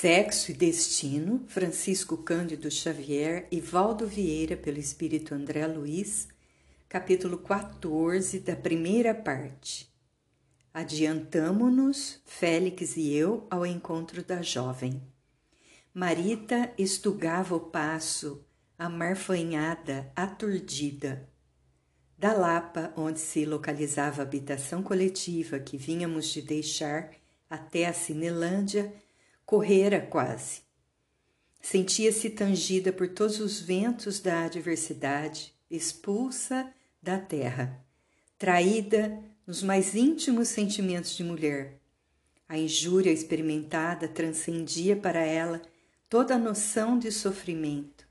Sexo e Destino, Francisco Cândido Xavier e Valdo Vieira, pelo Espírito André Luiz, capítulo 14 da primeira parte. Adiantamo-nos, Félix e eu, ao encontro da jovem. Marita estugava o passo, amarfanhada, aturdida. Da Lapa, onde se localizava a habitação coletiva que vínhamos de deixar, até a Cinelândia, correra quase. Sentia-se tangida por todos os ventos da adversidade, expulsa da terra, traída nos mais íntimos sentimentos de mulher. A injúria experimentada transcendia para ela toda a noção de sofrimento.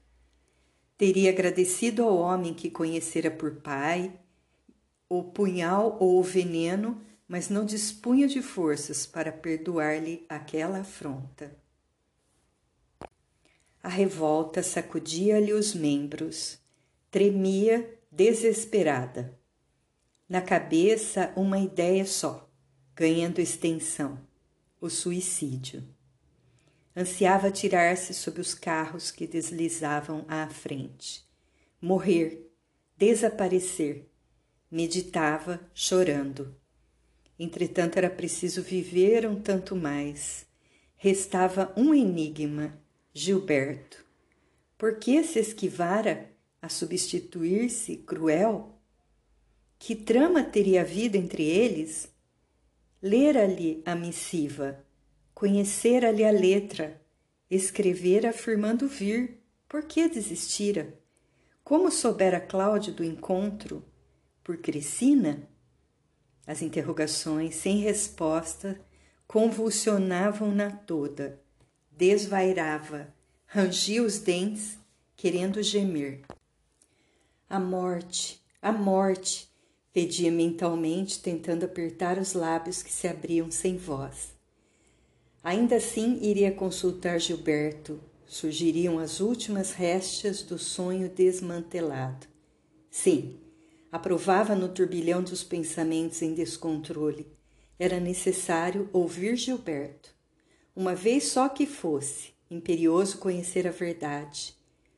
Teria agradecido ao homem que conhecera por pai o punhal ou o veneno mas não dispunha de forças para perdoar-lhe aquela afronta. A revolta sacudia-lhe os membros, tremia desesperada. Na cabeça, uma ideia só, ganhando extensão: o suicídio. Ansiava tirar-se sob os carros que deslizavam à frente, morrer, desaparecer. Meditava, chorando. Entretanto, era preciso viver um tanto mais. Restava um enigma: Gilberto. Por que se esquivara a substituir-se cruel? Que trama teria havido entre eles? Lera-lhe a missiva, conhecera-lhe a letra, escrevera afirmando vir. Por que desistira? Como soubera Cláudio do encontro? Por Cristina? As interrogações sem resposta convulsionavam-na toda. Desvairava, rangia os dentes, querendo gemer. A morte, a morte, pedia mentalmente, tentando apertar os lábios que se abriam sem voz. Ainda assim iria consultar Gilberto. Surgiriam as últimas restas do sonho desmantelado. Sim, aprovava no turbilhão dos pensamentos em descontrole. Era necessário ouvir Gilberto. Uma vez só que fosse, imperioso conhecer a verdade,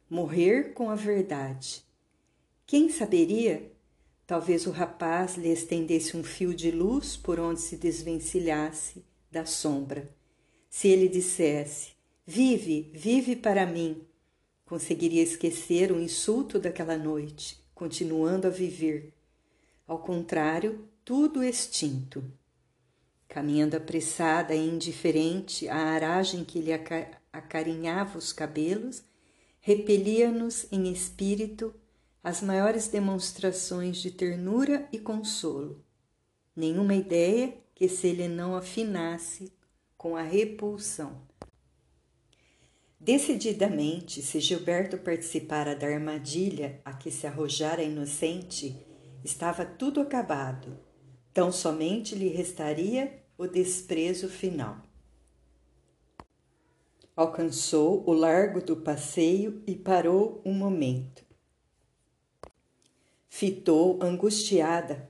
morrer com a verdade. Quem saberia? Talvez o rapaz lhe estendesse um fio de luz por onde se desvencilhasse da sombra. Se ele dissesse: Vive, vive para mim, conseguiria esquecer o insulto daquela noite continuando a viver. Ao contrário, tudo extinto. Caminhando apressada e indiferente, a aragem que lhe acarinhava os cabelos repelia-nos em espírito as maiores demonstrações de ternura e consolo. Nenhuma ideia que se lhe não afinasse com a repulsão. Decididamente, se Gilberto participara da armadilha a que se arrojara inocente, estava tudo acabado. Tão somente lhe restaria o desprezo final. Alcançou o largo do passeio e parou um momento. Fitou angustiada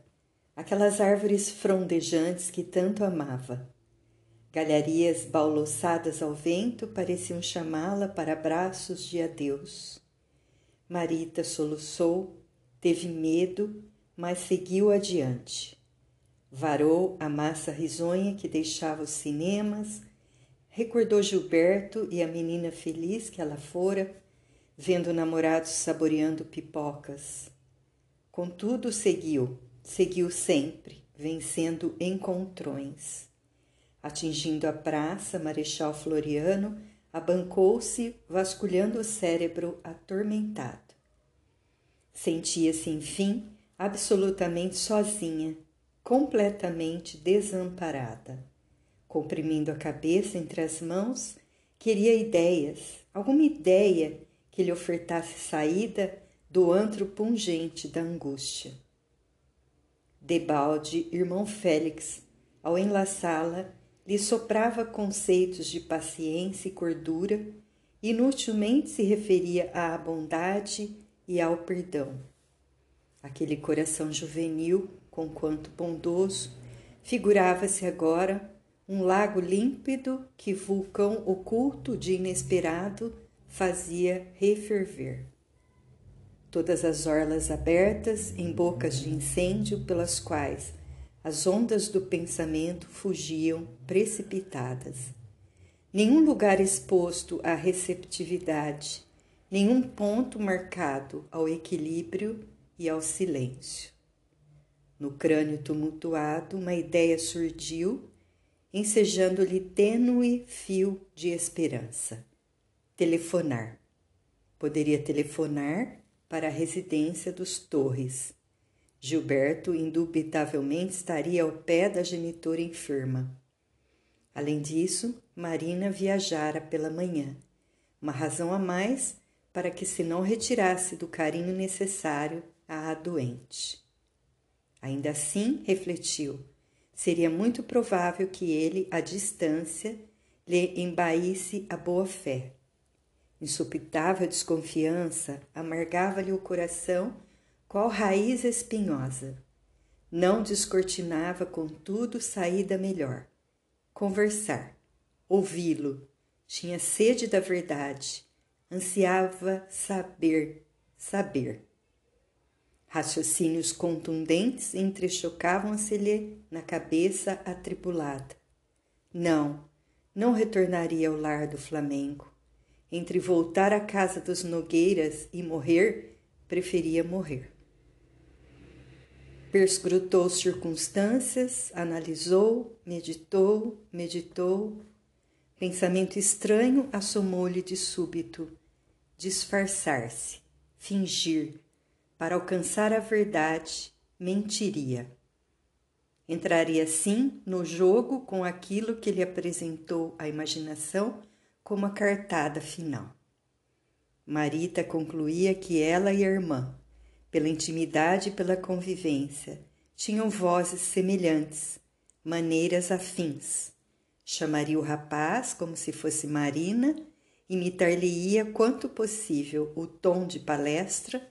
aquelas árvores frondejantes que tanto amava. Galharias balouçadas ao vento pareciam chamá-la para abraços de adeus. Marita soluçou, teve medo, mas seguiu adiante. Varou a massa risonha que deixava os cinemas, recordou Gilberto e a menina feliz que ela fora, vendo namorados saboreando pipocas. Contudo, seguiu, seguiu sempre, vencendo encontrões. Atingindo a praça, Marechal Floriano abancou-se, vasculhando o cérebro atormentado. Sentia-se, enfim, absolutamente sozinha, completamente desamparada. Comprimindo a cabeça entre as mãos, queria ideias, alguma ideia que lhe ofertasse saída do antro pungente da angústia. Debalde, irmão Félix, ao enlaçá-la, lhe soprava conceitos de paciência e cordura, inutilmente se referia à bondade e ao perdão. Aquele coração juvenil, conquanto bondoso, figurava-se agora um lago límpido que vulcão oculto de inesperado fazia referver. Todas as orlas abertas em bocas de incêndio pelas quais as ondas do pensamento fugiam precipitadas. Nenhum lugar exposto à receptividade, nenhum ponto marcado ao equilíbrio e ao silêncio. No crânio tumultuado, uma ideia surgiu, ensejando-lhe tênue fio de esperança. Telefonar. Poderia telefonar para a residência dos Torres. Gilberto indubitavelmente estaria ao pé da genitora enferma. Além disso, Marina viajara pela manhã, uma razão a mais para que se não retirasse do carinho necessário à doente. Ainda assim, refletiu, seria muito provável que ele, à distância, lhe embaísse a boa-fé. Insupitável desconfiança amargava-lhe o coração qual raiz espinhosa. Não descortinava, contudo, saída melhor. Conversar, ouvi-lo, tinha sede da verdade, ansiava saber, saber. Raciocínios contundentes entrechocavam-se-lhe na cabeça atribulada. Não, não retornaria ao lar do Flamengo. Entre voltar à casa dos Nogueiras e morrer, preferia morrer. Perscrutou circunstâncias, analisou, meditou, meditou. Pensamento estranho assomou-lhe de súbito disfarçar-se, fingir, para alcançar a verdade, mentiria. Entraria assim no jogo com aquilo que lhe apresentou a imaginação como a cartada final. Marita concluía que ela e a irmã, pela intimidade e pela convivência, tinham vozes semelhantes, maneiras afins. Chamaria o rapaz como se fosse Marina imitar-lhe-ia quanto possível o tom de palestra,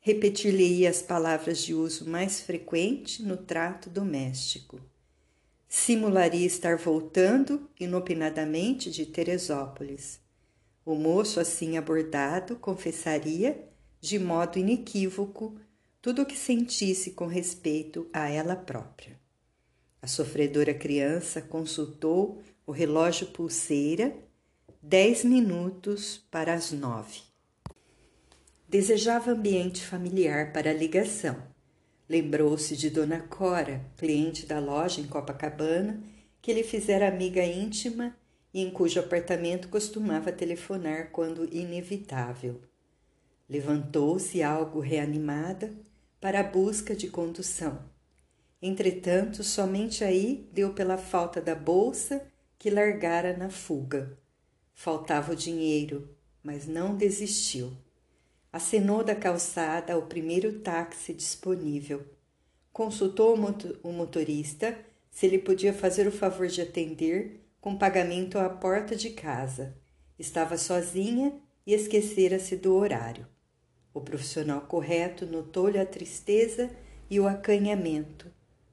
repetir-lhe-ia as palavras de uso mais frequente no trato doméstico. Simularia estar voltando inopinadamente de Teresópolis. O moço, assim abordado, confessaria, de modo inequívoco, tudo o que sentisse com respeito a ela própria. A sofredora criança consultou o relógio pulseira dez minutos para as nove. Desejava ambiente familiar para a ligação. Lembrou-se de Dona Cora, cliente da loja em Copacabana, que lhe fizera amiga íntima e em cujo apartamento costumava telefonar quando inevitável. Levantou-se algo reanimada para a busca de condução. Entretanto, somente aí deu pela falta da bolsa que largara na fuga. Faltava o dinheiro, mas não desistiu. Acenou da calçada ao primeiro táxi disponível. Consultou o motorista se ele podia fazer o favor de atender com pagamento à porta de casa. Estava sozinha e esquecera-se do horário. O profissional correto notou-lhe a tristeza e o acanhamento.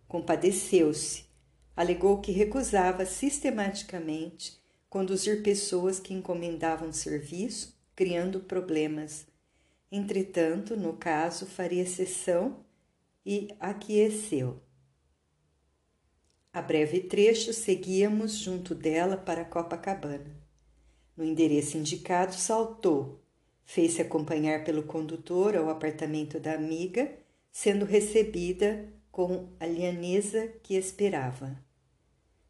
Compadeceu-se. Alegou que recusava sistematicamente conduzir pessoas que encomendavam serviço, criando problemas. Entretanto, no caso, faria exceção e aqueceu. A breve trecho seguíamos junto dela para Copacabana. No endereço indicado, saltou, fez-se acompanhar pelo condutor ao apartamento da amiga, sendo recebida com a lianesa que esperava.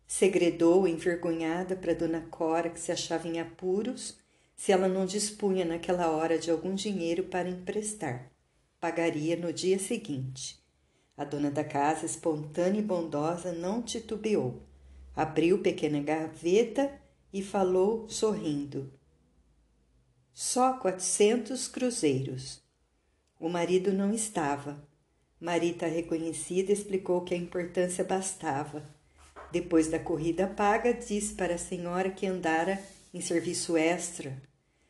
Segredou envergonhada para Dona Cora que se achava em apuros se ela não dispunha naquela hora de algum dinheiro para emprestar. Pagaria no dia seguinte. A dona da casa, espontânea e bondosa, não titubeou. Abriu pequena gaveta e falou sorrindo. Só quatrocentos cruzeiros. O marido não estava. Marita, reconhecida, explicou que a importância bastava depois da corrida paga, disse para a senhora que andara em serviço extra.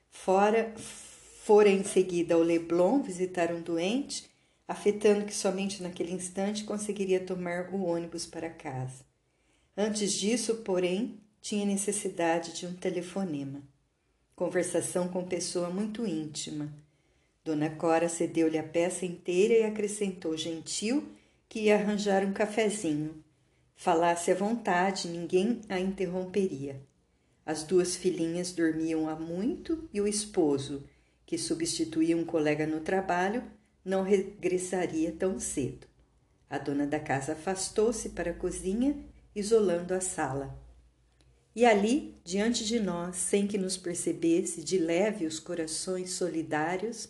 Fora, fora em seguida ao Leblon visitar um doente, afetando que somente naquele instante conseguiria tomar o ônibus para casa. Antes disso, porém, tinha necessidade de um telefonema. Conversação com pessoa muito íntima. Dona Cora cedeu-lhe a peça inteira e acrescentou gentil que ia arranjar um cafezinho. Falasse à vontade, ninguém a interromperia. As duas filhinhas dormiam há muito e o esposo, que substituía um colega no trabalho, não regressaria tão cedo. A dona da casa afastou-se para a cozinha, isolando a sala. E ali, diante de nós, sem que nos percebesse, de leve os corações solidários,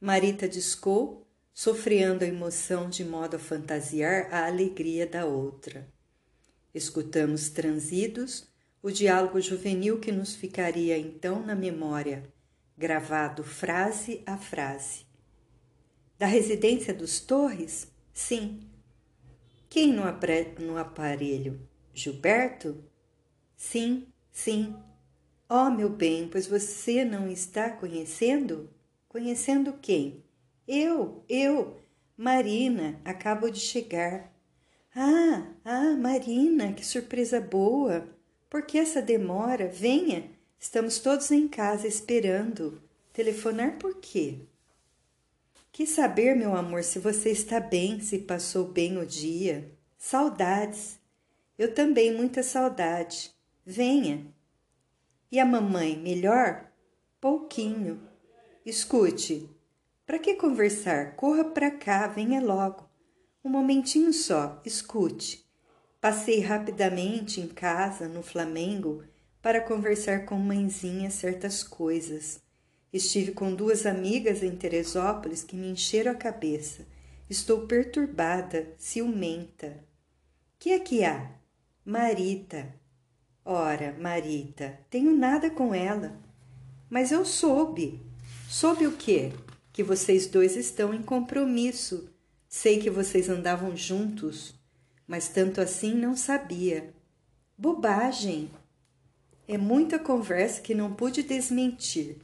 Marita discou, sofreando a emoção de modo a fantasiar a alegria da outra. Escutamos transidos o diálogo juvenil que nos ficaria então na memória, gravado frase a frase. Da residência dos Torres? Sim. Quem no, no aparelho? Gilberto? Sim, sim. Oh, meu bem, pois você não está conhecendo? Conhecendo quem? Eu, eu, Marina, acabo de chegar. Ah, ah, Marina, que surpresa boa! Por que essa demora? Venha, estamos todos em casa esperando. Telefonar por quê? Quis saber, meu amor, se você está bem, se passou bem o dia. Saudades. Eu também, muita saudade. Venha. E a mamãe, melhor? Pouquinho. Escute. Para que conversar? Corra para cá, venha logo. Um momentinho só, escute. Passei rapidamente em casa, no Flamengo, para conversar com mãezinha certas coisas. Estive com duas amigas em Teresópolis que me encheram a cabeça. Estou perturbada, ciumenta. Que é que há? Marita. Ora, Marita, tenho nada com ela. Mas eu soube. Soube o quê? Que vocês dois estão em compromisso. Sei que vocês andavam juntos, mas tanto assim não sabia. Bobagem! É muita conversa que não pude desmentir.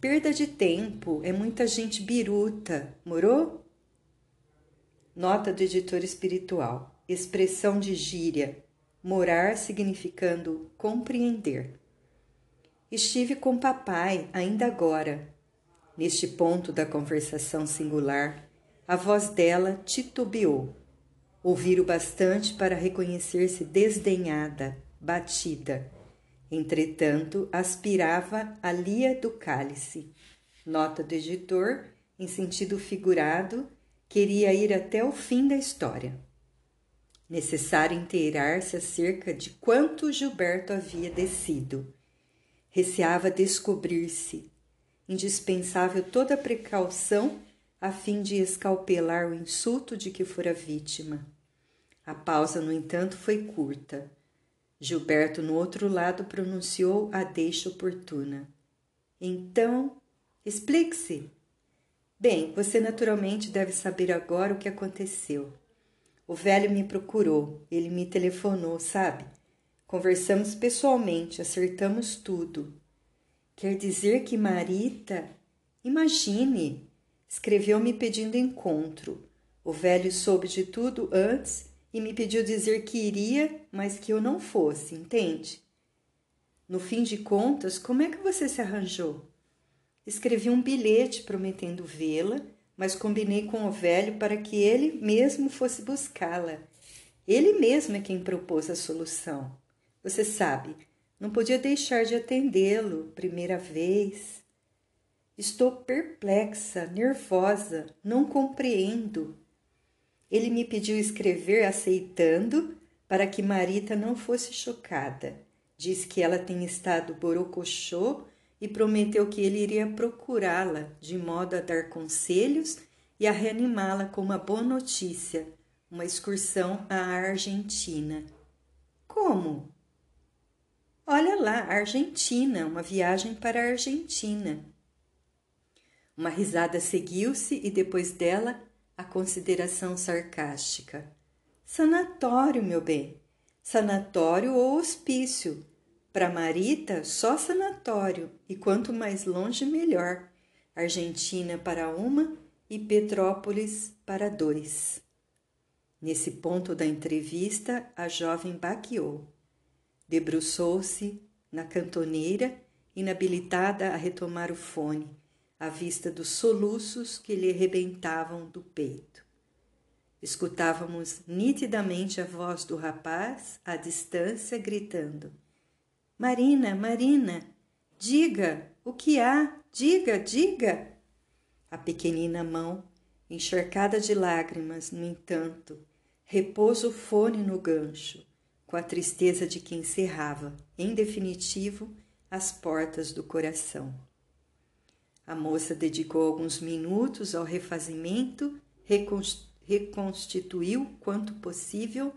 Perda de tempo, é muita gente biruta, morou? Nota do editor espiritual: expressão de gíria, morar significando compreender. Estive com papai ainda agora. Neste ponto da conversação singular, a voz dela titubeou. Ouvir o bastante para reconhecer-se desdenhada, batida. Entretanto, aspirava a lia do cálice. Nota do editor, em sentido figurado, queria ir até o fim da história necessário inteirar-se acerca de quanto Gilberto havia descido. Receava descobrir-se, indispensável toda precaução a fim de escalpelar o insulto de que fora vítima. A pausa, no entanto, foi curta. Gilberto, no outro lado, pronunciou a deixa oportuna. Então, explique-se. Bem, você naturalmente deve saber agora o que aconteceu. O velho me procurou, ele me telefonou, sabe? Conversamos pessoalmente, acertamos tudo. Quer dizer que Marita, imagine, escreveu-me pedindo encontro. O velho soube de tudo antes e me pediu dizer que iria, mas que eu não fosse, entende? No fim de contas, como é que você se arranjou? Escrevi um bilhete prometendo vê-la mas combinei com o velho para que ele mesmo fosse buscá-la. Ele mesmo é quem propôs a solução. Você sabe, não podia deixar de atendê-lo, primeira vez. Estou perplexa, nervosa, não compreendo. Ele me pediu escrever aceitando para que Marita não fosse chocada. Diz que ela tem estado borocochô e prometeu que ele iria procurá-la de modo a dar conselhos e a reanimá-la com uma boa notícia, uma excursão à Argentina. Como? Olha lá, Argentina, uma viagem para a Argentina. Uma risada seguiu-se e depois dela a consideração sarcástica. Sanatório, meu bem. Sanatório ou hospício. Para Marita, só sanatório, e quanto mais longe, melhor. Argentina para uma e Petrópolis para dois. Nesse ponto da entrevista, a jovem baqueou. Debruçou-se na cantoneira, inabilitada a retomar o fone, à vista dos soluços que lhe rebentavam do peito. Escutávamos nitidamente a voz do rapaz à distância gritando: Marina, Marina, diga o que há, diga, diga. A pequenina mão, encharcada de lágrimas, no entanto, repôs o fone no gancho, com a tristeza de quem cerrava, em definitivo, as portas do coração. A moça dedicou alguns minutos ao refazimento, reconstituiu quanto possível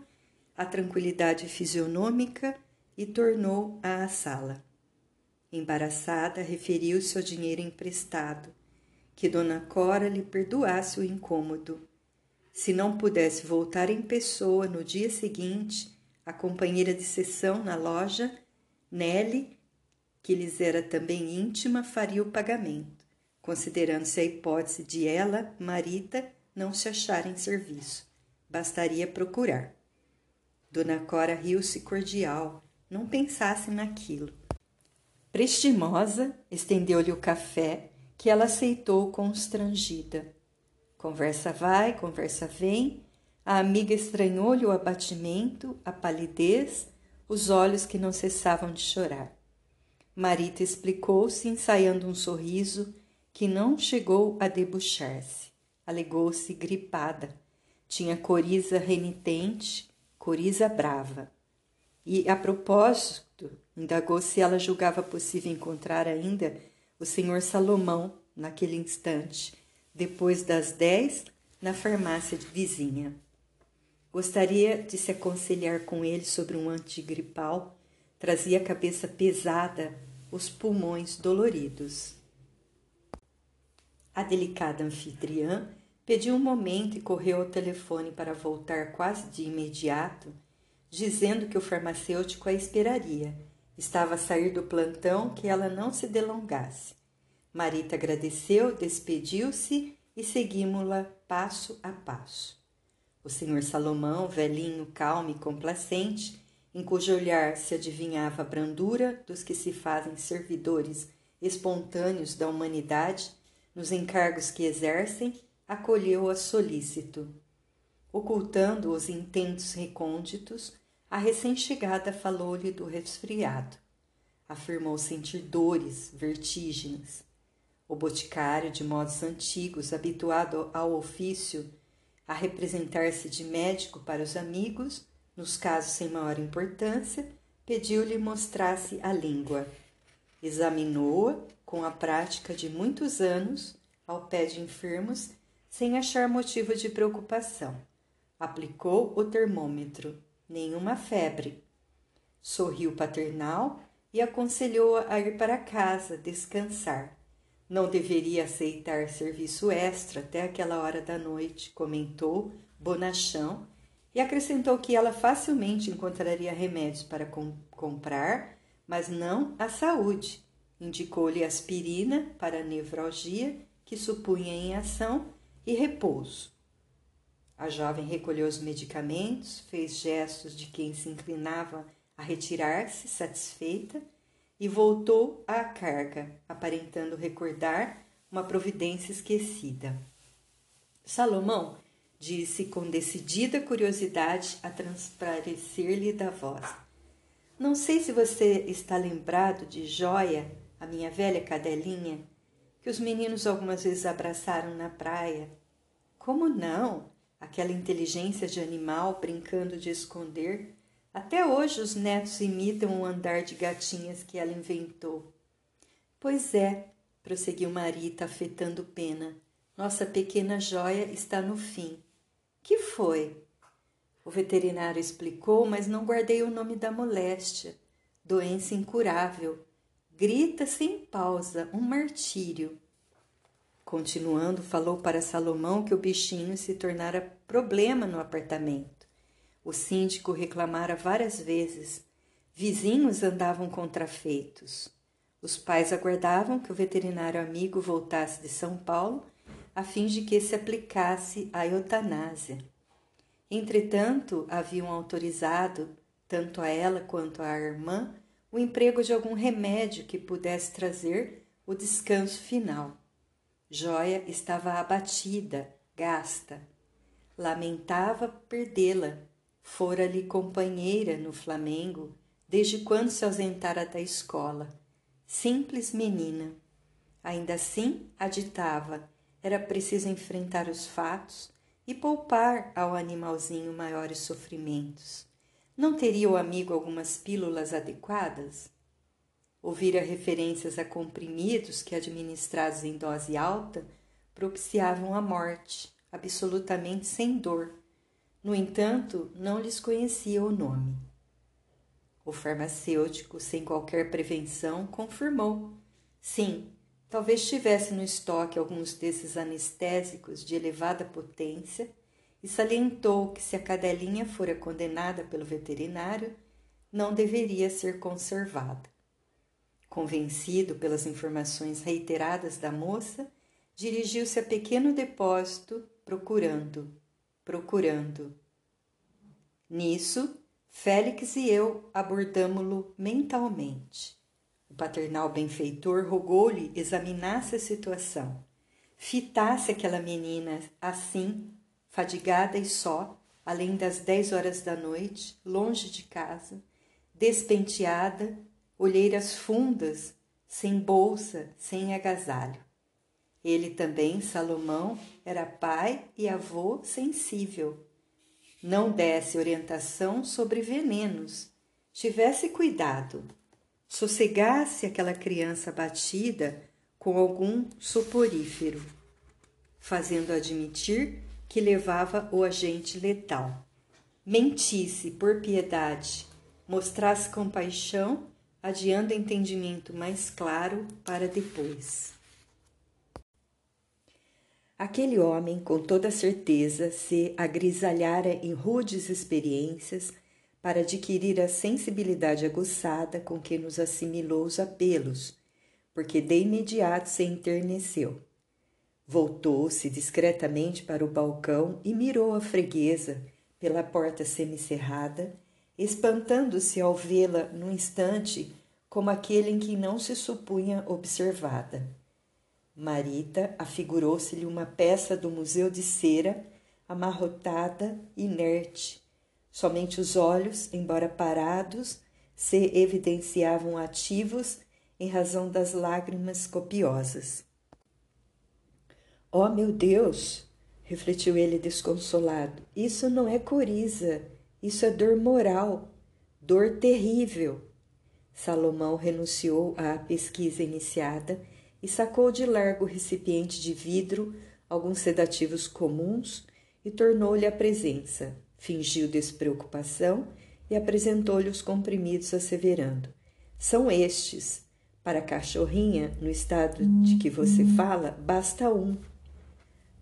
a tranquilidade fisionômica e tornou à sala. Embaraçada, referiu-se ao dinheiro emprestado, que Dona Cora lhe perdoasse o incômodo. Se não pudesse voltar em pessoa no dia seguinte, a companheira de sessão na loja, Nelly, que lhes era também íntima, faria o pagamento, considerando-se a hipótese de ela, Marita, não se achar em serviço. Bastaria procurar. Dona Cora riu-se cordial, não pensasse naquilo. Prestimosa, estendeu-lhe o café que ela aceitou constrangida. Conversa vai, conversa vem. A amiga estranhou-lhe o abatimento, a palidez, os olhos que não cessavam de chorar. Marita explicou-se, ensaiando um sorriso que não chegou a debuxar-se. Alegou-se gripada. Tinha coriza renitente, coriza brava. E, a propósito, indagou se ela julgava possível encontrar ainda o senhor Salomão naquele instante, depois das dez, na farmácia vizinha. Gostaria de se aconselhar com ele sobre um antigripal, trazia a cabeça pesada, os pulmões doloridos. A delicada anfitriã pediu um momento e correu ao telefone para voltar quase de imediato, dizendo que o farmacêutico a esperaria Estava a sair do plantão que ela não se delongasse. Marita agradeceu, despediu-se e seguimos-la passo a passo. O senhor Salomão, velhinho, calmo e complacente, em cujo olhar se adivinhava a brandura dos que se fazem servidores espontâneos da humanidade nos encargos que exercem, acolheu-a solícito. Ocultando os intentos recônditos, a recém-chegada falou-lhe do resfriado. Afirmou sentir dores, vertigens. O boticário, de modos antigos, habituado ao ofício, a representar-se de médico para os amigos, nos casos sem maior importância, pediu-lhe mostrasse a língua. Examinou-a com a prática de muitos anos, ao pé de enfermos, sem achar motivo de preocupação. Aplicou o termômetro nenhuma febre. Sorriu paternal e aconselhou-a a ir para casa descansar. Não deveria aceitar serviço extra até aquela hora da noite, comentou bonachão e acrescentou que ela facilmente encontraria remédios para com comprar, mas não a saúde. Indicou-lhe aspirina para a nevralgia, que supunha em ação, e repouso. A jovem recolheu os medicamentos, fez gestos de quem se inclinava a retirar-se, satisfeita, e voltou à carga, aparentando recordar uma providência esquecida. Salomão disse com decidida curiosidade a transparecer-lhe da voz. Não sei se você está lembrado de Joia, a minha velha cadelinha, que os meninos algumas vezes abraçaram na praia. Como não? Aquela inteligência de animal brincando de esconder. Até hoje os netos imitam o andar de gatinhas que ela inventou. Pois é, prosseguiu Marita, afetando pena. Nossa pequena joia está no fim. Que foi? O veterinário explicou, mas não guardei o nome da moléstia. Doença incurável. Grita sem pausa, um martírio. Continuando, falou para Salomão que o bichinho se tornara problema no apartamento. O síndico reclamara várias vezes. Vizinhos andavam contrafeitos. Os pais aguardavam que o veterinário amigo voltasse de São Paulo a fim de que se aplicasse a eutanásia. Entretanto, haviam autorizado, tanto a ela quanto à irmã, o emprego de algum remédio que pudesse trazer o descanso final. Joia estava abatida, gasta. Lamentava perdê-la. Fora-lhe companheira no Flamengo desde quando se ausentara da escola. Simples menina. Ainda assim, aditava, era preciso enfrentar os fatos e poupar ao animalzinho maiores sofrimentos. Não teria o amigo algumas pílulas adequadas? Ouvira referências a comprimidos que, administrados em dose alta, propiciavam a morte, absolutamente sem dor. No entanto, não lhes conhecia o nome. O farmacêutico, sem qualquer prevenção, confirmou. Sim, talvez tivesse no estoque alguns desses anestésicos de elevada potência e salientou que se a cadelinha fora condenada pelo veterinário, não deveria ser conservada. Convencido pelas informações reiteradas da moça, dirigiu-se a pequeno depósito, procurando, procurando. Nisso, Félix e eu abordamo-lo mentalmente. O paternal benfeitor rogou-lhe examinasse a situação, fitasse aquela menina assim, fadigada e só, além das dez horas da noite, longe de casa, despenteada, olheiras fundas, sem bolsa, sem agasalho. Ele também, Salomão, era pai e avô sensível. Não desse orientação sobre venenos, tivesse cuidado, sossegasse aquela criança batida com algum soporífero, fazendo admitir que levava o agente letal. Mentisse por piedade, mostrasse compaixão adiando entendimento mais claro para depois. Aquele homem, com toda certeza, se agrisalhara em rudes experiências para adquirir a sensibilidade aguçada com que nos assimilou os apelos, porque de imediato se enterneceu. Voltou-se discretamente para o balcão e mirou a freguesa pela porta semicerrada espantando-se ao vê-la num instante como aquele em que não se supunha observada. Marita afigurou-se-lhe uma peça do museu de cera, amarrotada, inerte. Somente os olhos, embora parados, se evidenciavam ativos em razão das lágrimas copiosas. Oh, meu Deus! refletiu ele desconsolado. Isso não é coriza isso é dor moral, dor terrível. Salomão renunciou à pesquisa iniciada e sacou de largo recipiente de vidro alguns sedativos comuns e tornou-lhe a presença. Fingiu despreocupação e apresentou-lhe os comprimidos, asseverando: São estes. Para a cachorrinha, no estado de que você fala, basta um.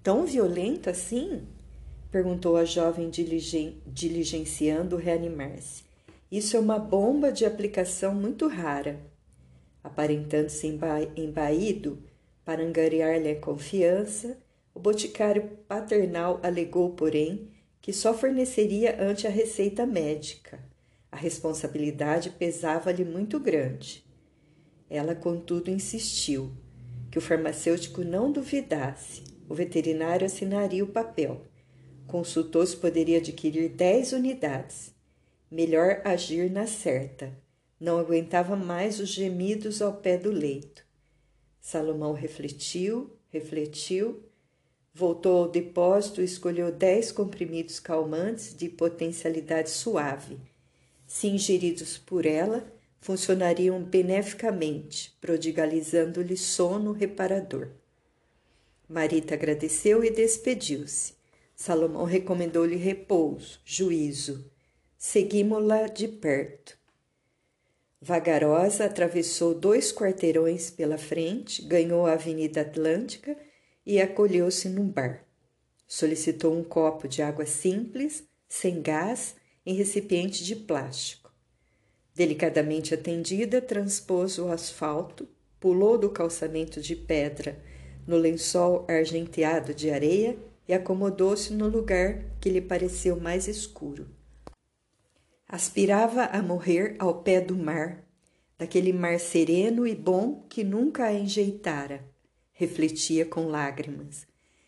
Tão violento assim? perguntou a jovem diligen diligenciando reanimar-se. Isso é uma bomba de aplicação muito rara. Aparentando-se emba embaído para angariar-lhe a confiança, o boticário paternal alegou, porém, que só forneceria ante a receita médica. A responsabilidade pesava-lhe muito grande. Ela, contudo, insistiu que o farmacêutico não duvidasse. O veterinário assinaria o papel consultou se poderia adquirir dez unidades. Melhor agir na certa. Não aguentava mais os gemidos ao pé do leito. Salomão refletiu, refletiu, voltou ao depósito e escolheu dez comprimidos calmantes de potencialidade suave. Se ingeridos por ela, funcionariam beneficamente, prodigalizando-lhe sono reparador. Marita agradeceu e despediu-se. Salomão recomendou-lhe repouso, juízo. Seguimos-la de perto. Vagarosa atravessou dois quarteirões pela frente, ganhou a Avenida Atlântica e acolheu-se num bar. Solicitou um copo de água simples, sem gás, em recipiente de plástico. Delicadamente atendida, transpôs o asfalto, pulou do calçamento de pedra no lençol argenteado de areia e acomodou-se no lugar que lhe pareceu mais escuro. Aspirava a morrer ao pé do mar, daquele mar sereno e bom que nunca a enjeitara, refletia com lágrimas.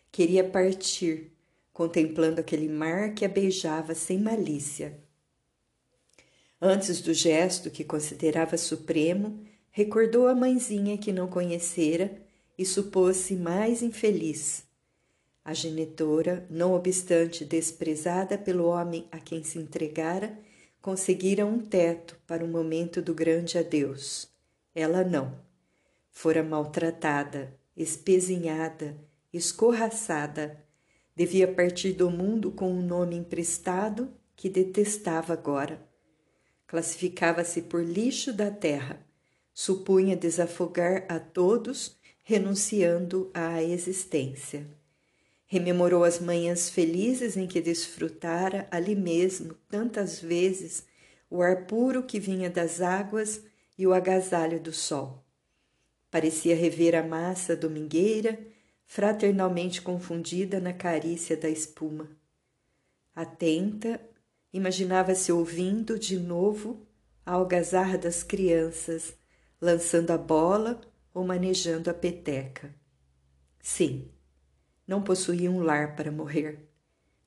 Queria partir, contemplando aquele mar que a beijava sem malícia. Antes do gesto que considerava supremo, recordou a mãezinha que não conhecera e supôs-se mais infeliz. A genitora, não obstante desprezada pelo homem a quem se entregara, conseguira um teto para o momento do grande adeus. Ela não. Fora maltratada, espezinhada, escorraçada. Devia partir do mundo com um nome emprestado que detestava agora. Classificava-se por lixo da terra. Supunha desafogar a todos renunciando à existência. Rememorou as manhãs felizes em que desfrutara ali mesmo tantas vezes o ar puro que vinha das águas e o agasalho do sol. Parecia rever a massa domingueira, fraternalmente confundida na carícia da espuma. Atenta, imaginava-se ouvindo de novo a algazarra das crianças, lançando a bola ou manejando a peteca. Sim, não possuía um lar para morrer,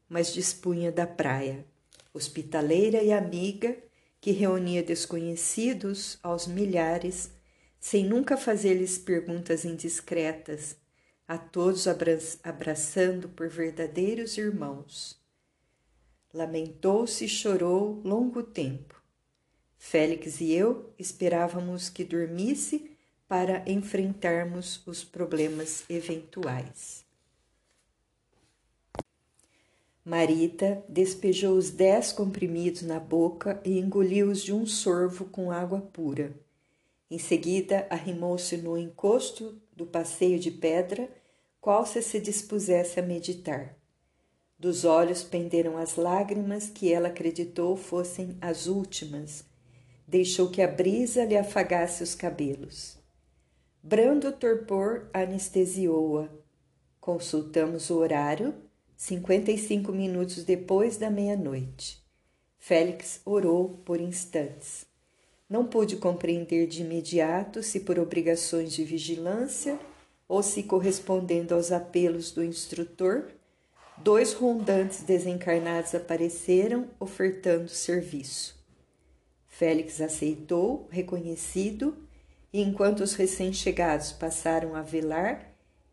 mas dispunha da praia, hospitaleira e amiga que reunia desconhecidos aos milhares, sem nunca fazer-lhes perguntas indiscretas, a todos abraçando por verdadeiros irmãos. Lamentou-se e chorou longo tempo. Félix e eu esperávamos que dormisse para enfrentarmos os problemas eventuais. Marita despejou os dez comprimidos na boca e engoliu-os de um sorvo com água pura. Em seguida, arrimou-se no encosto do passeio de pedra, qual se se dispusesse a meditar. Dos olhos penderam as lágrimas que ela acreditou fossem as últimas. Deixou que a brisa lhe afagasse os cabelos. Brando torpor anestesiou-a. Consultamos o horário, 55 minutos depois da meia-noite. Félix orou por instantes. Não pude compreender de imediato se por obrigações de vigilância ou se correspondendo aos apelos do instrutor, dois rondantes desencarnados apareceram ofertando serviço. Félix aceitou, reconhecido, e enquanto os recém-chegados passaram a velar,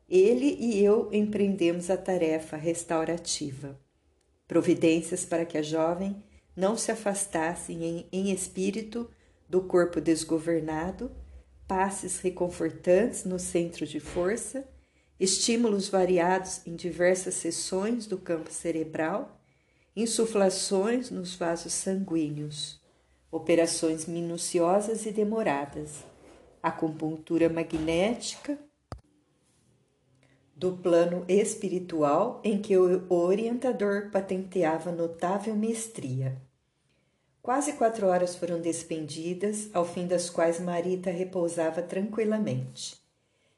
ele e eu empreendemos a tarefa restaurativa. Providências para que a jovem não se afastasse em, em espírito do corpo desgovernado, passes reconfortantes no centro de força, estímulos variados em diversas seções do campo cerebral, insuflações nos vasos sanguíneos, operações minuciosas e demoradas acupuntura magnética do plano espiritual em que o orientador patenteava notável mestria. Quase quatro horas foram despendidas, ao fim das quais Marita repousava tranquilamente.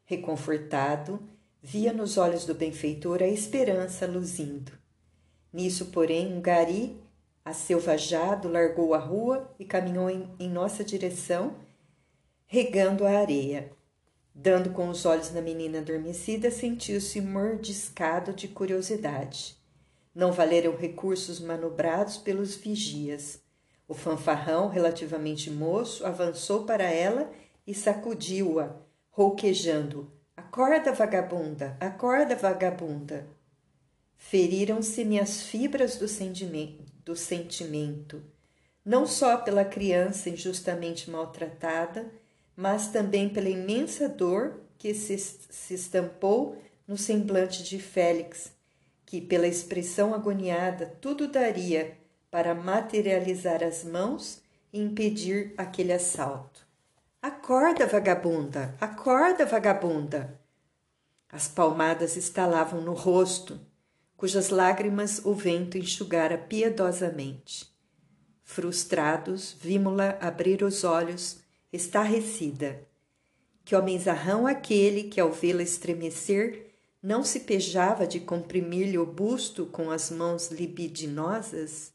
Reconfortado, via nos olhos do benfeitor a esperança luzindo. Nisso, porém, um gari, acelvajado, largou a rua e caminhou em, em nossa direção regando a areia. Dando com os olhos na menina adormecida, sentiu-se mordiscado de curiosidade. Não valeram recursos manobrados pelos vigias. O fanfarrão, relativamente moço, avançou para ela e sacudiu-a, rouquejando: Acorda, vagabunda! Acorda, vagabunda! Feriram-se-me as fibras do do sentimento, não só pela criança injustamente maltratada, mas também pela imensa dor que se, se estampou no semblante de Félix, que, pela expressão agoniada, tudo daria para materializar as mãos e impedir aquele assalto. Acorda, vagabunda! Acorda, vagabunda! As palmadas estalavam no rosto, cujas lágrimas o vento enxugara piedosamente. Frustrados, vimos-la abrir os olhos estarrecida. Que homenzarrão aquele que, ao vê-la estremecer, não se pejava de comprimir-lhe o busto com as mãos libidinosas?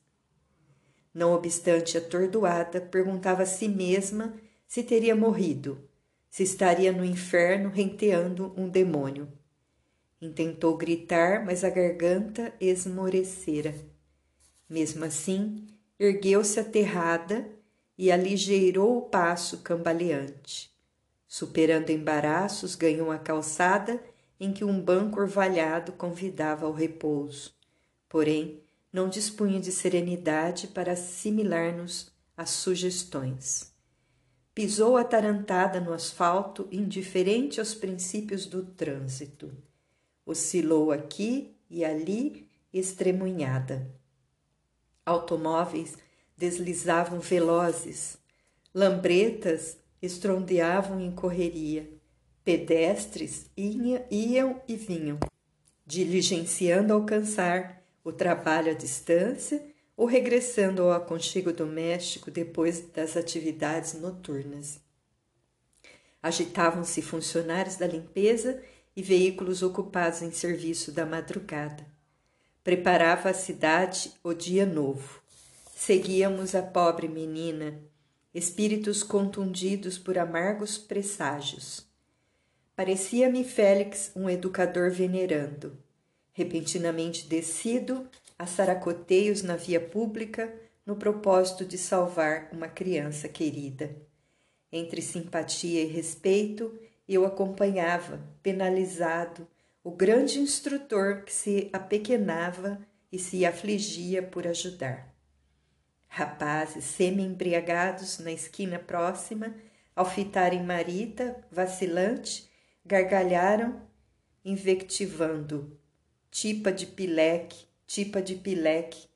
Não obstante atordoada, perguntava a si mesma se teria morrido, se estaria no inferno renteando um demônio. Intentou gritar, mas a garganta esmorecera. Mesmo assim, ergueu-se aterrada e aligeirou o passo cambaleante. Superando embaraços, ganhou a calçada em que um banco orvalhado convidava ao repouso. Porém, não dispunha de serenidade para assimilar-nos às sugestões. Pisou atarantada no asfalto, indiferente aos princípios do trânsito. Oscilou aqui e ali, estremunhada. Automóveis deslizavam velozes, lambretas estrondeavam em correria, pedestres iam e vinham, diligenciando alcançar o trabalho à distância ou regressando ao aconchego doméstico depois das atividades noturnas. Agitavam-se funcionários da limpeza e veículos ocupados em serviço da madrugada. Preparava a cidade o dia novo. Seguíamos a pobre menina, espíritos contundidos por amargos presságios. Parecia-me Félix um educador venerando. Repentinamente descido, a saracoteios na via pública no propósito de salvar uma criança querida. Entre simpatia e respeito, eu acompanhava, penalizado, o grande instrutor que se apequenava e se afligia por ajudar. Rapazes semi-embriagados na esquina próxima, ao fitarem Marita, vacilante, gargalharam, invectivando. Tipa de pileque, tipa de pileque.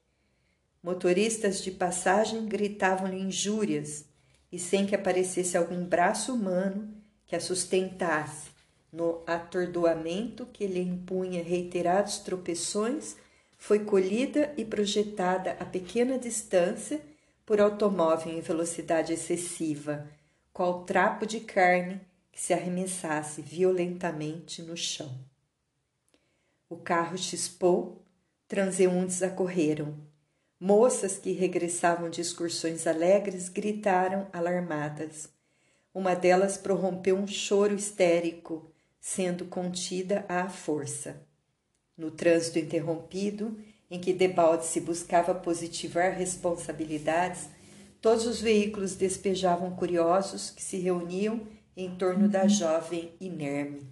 Motoristas de passagem gritavam-lhe injúrias e, sem que aparecesse algum braço humano que a sustentasse no atordoamento que lhe impunha reiterados tropeções, foi colhida e projetada a pequena distância por automóvel em velocidade excessiva, qual trapo de carne que se arremessasse violentamente no chão. O carro chispou Transeuntes acorreram. Moças que regressavam de excursões alegres gritaram alarmadas. Uma delas prorrompeu um choro histérico, sendo contida à força. No trânsito interrompido, em que debalde se buscava positivar responsabilidades, todos os veículos despejavam curiosos que se reuniam em torno da jovem inerme.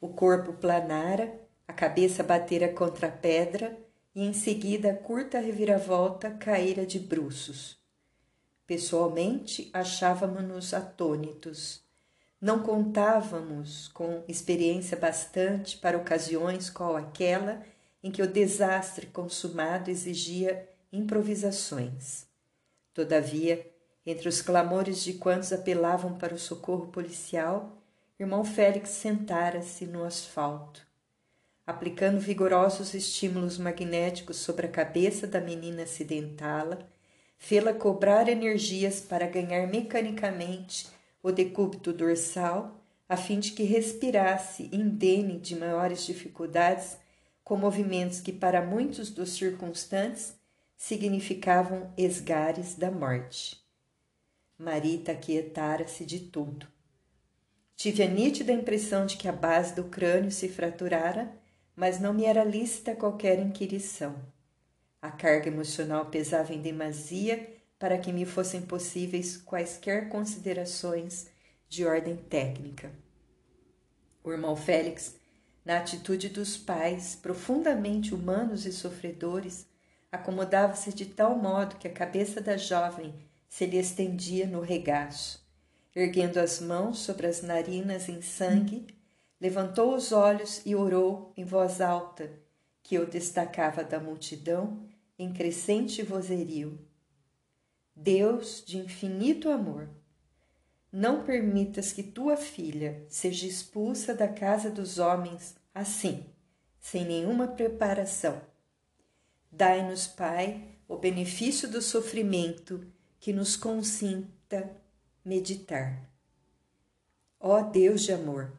O corpo planara a cabeça batera contra a pedra e em seguida a curta reviravolta caíra de bruços. Pessoalmente, achávamos-nos atônitos. Não contávamos com experiência bastante para ocasiões qual aquela em que o desastre consumado exigia improvisações. Todavia, entre os clamores de quantos apelavam para o socorro policial, irmão Félix sentara-se no asfalto aplicando vigorosos estímulos magnéticos sobre a cabeça da menina acidentala, fê-la cobrar energias para ganhar mecanicamente o decúbito dorsal, a fim de que respirasse indene de maiores dificuldades, com movimentos que para muitos dos circunstantes significavam esgares da morte. Marita aquietara-se de tudo. Tive a nítida impressão de que a base do crânio se fraturara mas não me era lícita qualquer inquirição. A carga emocional pesava em demasia para que me fossem possíveis quaisquer considerações de ordem técnica. O irmão Félix, na atitude dos pais, profundamente humanos e sofredores, acomodava-se de tal modo que a cabeça da jovem se lhe estendia no regaço, erguendo as mãos sobre as narinas em sangue levantou os olhos e orou em voz alta, que eu destacava da multidão em crescente vozerio. Deus de infinito amor, não permitas que tua filha seja expulsa da casa dos homens assim, sem nenhuma preparação. Dai-nos, Pai, o benefício do sofrimento que nos consinta meditar. Ó Deus de amor,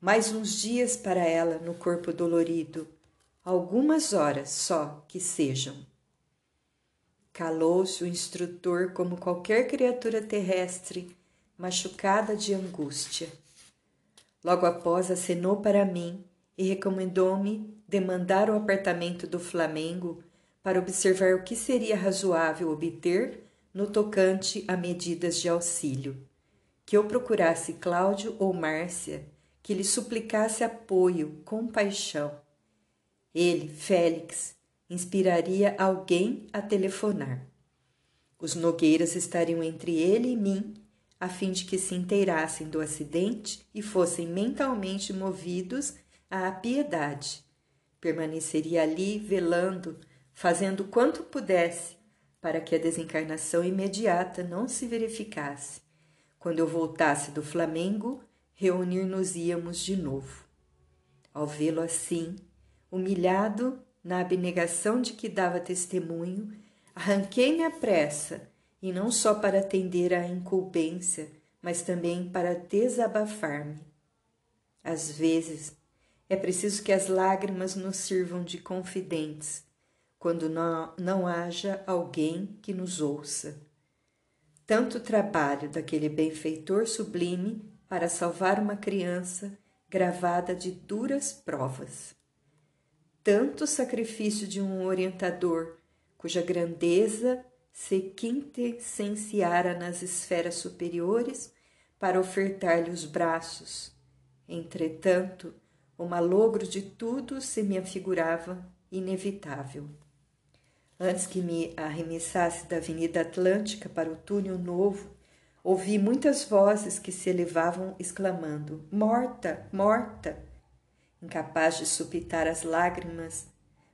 mais uns dias para ela no corpo dolorido, algumas horas só que sejam. Calou-se o instrutor como qualquer criatura terrestre machucada de angústia. Logo após acenou para mim e recomendou-me demandar o apartamento do Flamengo para observar o que seria razoável obter no tocante a medidas de auxílio. Que eu procurasse Cláudio ou Márcia, que lhe suplicasse apoio, compaixão. Ele, Félix, inspiraria alguém a telefonar. Os Nogueiras estariam entre ele e mim, a fim de que se inteirassem do acidente e fossem mentalmente movidos à piedade. Permaneceria ali velando, fazendo quanto pudesse para que a desencarnação imediata não se verificasse. Quando eu voltasse do Flamengo, reunir-nos-íamos de novo. Ao vê-lo assim, humilhado na abnegação de que dava testemunho, arranquei-me à pressa, e não só para atender à incumbência, mas também para desabafar-me. Às vezes, é preciso que as lágrimas nos sirvam de confidentes, quando não, não haja alguém que nos ouça. Tanto trabalho daquele benfeitor sublime para salvar uma criança gravada de duras provas tanto sacrifício de um orientador cuja grandeza se quintessenciara nas esferas superiores para ofertar-lhe os braços. Entretanto, o malogro de tudo se me afigurava inevitável. Antes que me arremessasse da Avenida Atlântica para o túnel novo, ouvi muitas vozes que se elevavam exclamando: Morta, morta! Incapaz de supitar as lágrimas,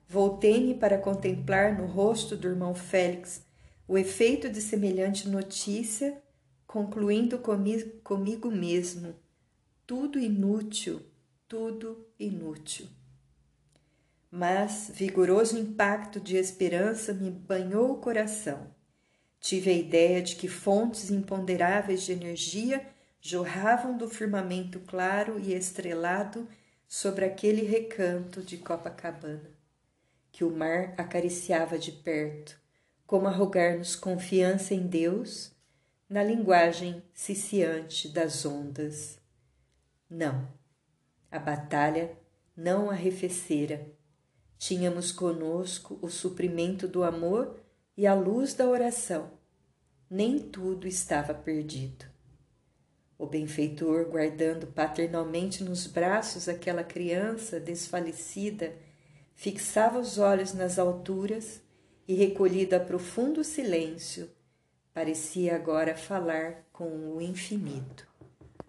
voltei-me para contemplar no rosto do irmão Félix o efeito de semelhante notícia, concluindo comigo, comigo mesmo: tudo inútil, tudo inútil. Mas vigoroso impacto de esperança me banhou o coração. Tive a ideia de que fontes imponderáveis de energia jorravam do firmamento claro e estrelado sobre aquele recanto de Copacabana, que o mar acariciava de perto, como a rogar-nos confiança em Deus, na linguagem ciciante das ondas. Não, a batalha não arrefecera. Tínhamos conosco o suprimento do amor e a luz da oração. Nem tudo estava perdido. O benfeitor, guardando paternalmente nos braços aquela criança desfalecida, fixava os olhos nas alturas e, recolhido a profundo silêncio, parecia agora falar com o infinito.